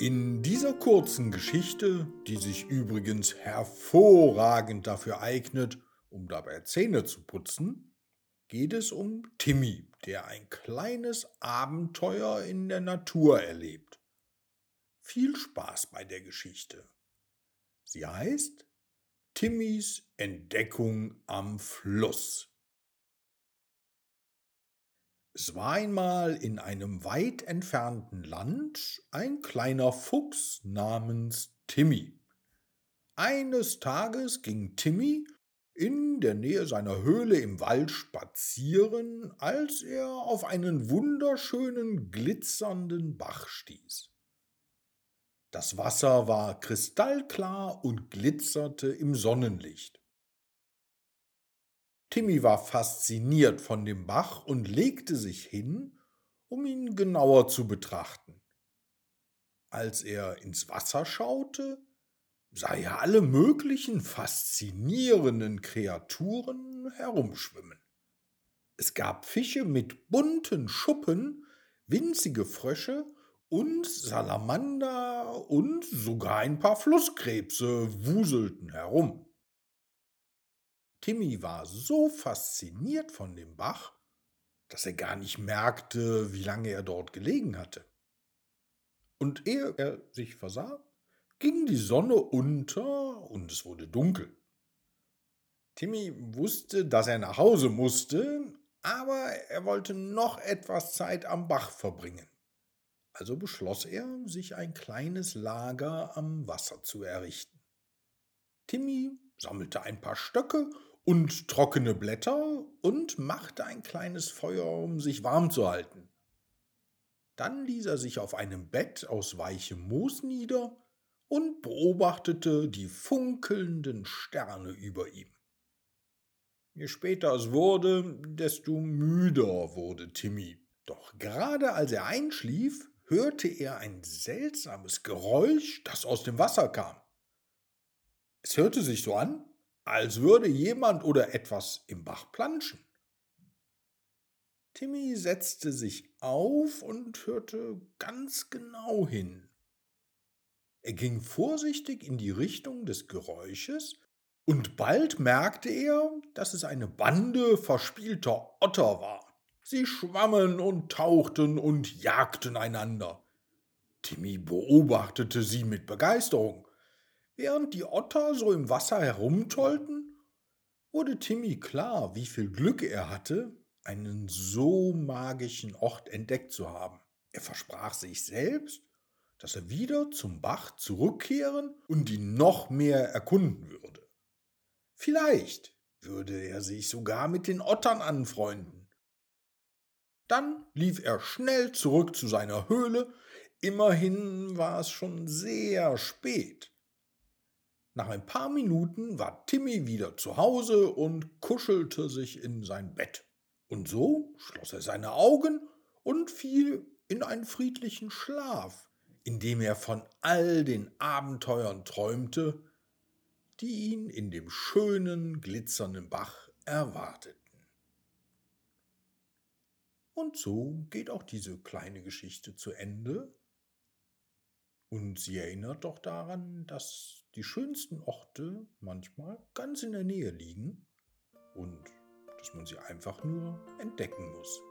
In dieser kurzen Geschichte, die sich übrigens hervorragend dafür eignet, um dabei Zähne zu putzen, geht es um Timmy, der ein kleines Abenteuer in der Natur erlebt. Viel Spaß bei der Geschichte. Sie heißt Timmys Entdeckung am Fluss. Es war einmal in einem weit entfernten Land ein kleiner Fuchs namens Timmy. Eines Tages ging Timmy in der Nähe seiner Höhle im Wald spazieren, als er auf einen wunderschönen glitzernden Bach stieß. Das Wasser war kristallklar und glitzerte im Sonnenlicht. Timmy war fasziniert von dem Bach und legte sich hin, um ihn genauer zu betrachten. Als er ins Wasser schaute, sah er alle möglichen faszinierenden Kreaturen herumschwimmen. Es gab Fische mit bunten Schuppen, winzige Frösche und Salamander und sogar ein paar Flusskrebse wuselten herum. Timmy war so fasziniert von dem Bach, dass er gar nicht merkte, wie lange er dort gelegen hatte. Und ehe er sich versah, ging die Sonne unter und es wurde dunkel. Timmy wusste, dass er nach Hause musste, aber er wollte noch etwas Zeit am Bach verbringen. Also beschloss er, sich ein kleines Lager am Wasser zu errichten. Timmy sammelte ein paar Stöcke und trockene Blätter und machte ein kleines Feuer, um sich warm zu halten. Dann ließ er sich auf einem Bett aus weichem Moos nieder und beobachtete die funkelnden Sterne über ihm. Je später es wurde, desto müder wurde Timmy. Doch gerade als er einschlief, hörte er ein seltsames Geräusch, das aus dem Wasser kam. Es hörte sich so an, als würde jemand oder etwas im Bach planschen. Timmy setzte sich auf und hörte ganz genau hin. Er ging vorsichtig in die Richtung des Geräusches, und bald merkte er, dass es eine Bande verspielter Otter war. Sie schwammen und tauchten und jagten einander. Timmy beobachtete sie mit Begeisterung. Während die Otter so im Wasser herumtollten, wurde Timmy klar, wie viel Glück er hatte, einen so magischen Ort entdeckt zu haben. Er versprach sich selbst, dass er wieder zum Bach zurückkehren und ihn noch mehr erkunden würde. Vielleicht würde er sich sogar mit den Ottern anfreunden. Dann lief er schnell zurück zu seiner Höhle, immerhin war es schon sehr spät. Nach ein paar Minuten war Timmy wieder zu Hause und kuschelte sich in sein Bett. Und so schloss er seine Augen und fiel in einen friedlichen Schlaf, in dem er von all den Abenteuern träumte, die ihn in dem schönen, glitzernden Bach erwarteten. Und so geht auch diese kleine Geschichte zu Ende und sie erinnert doch daran, dass die schönsten Orte manchmal ganz in der Nähe liegen und dass man sie einfach nur entdecken muss.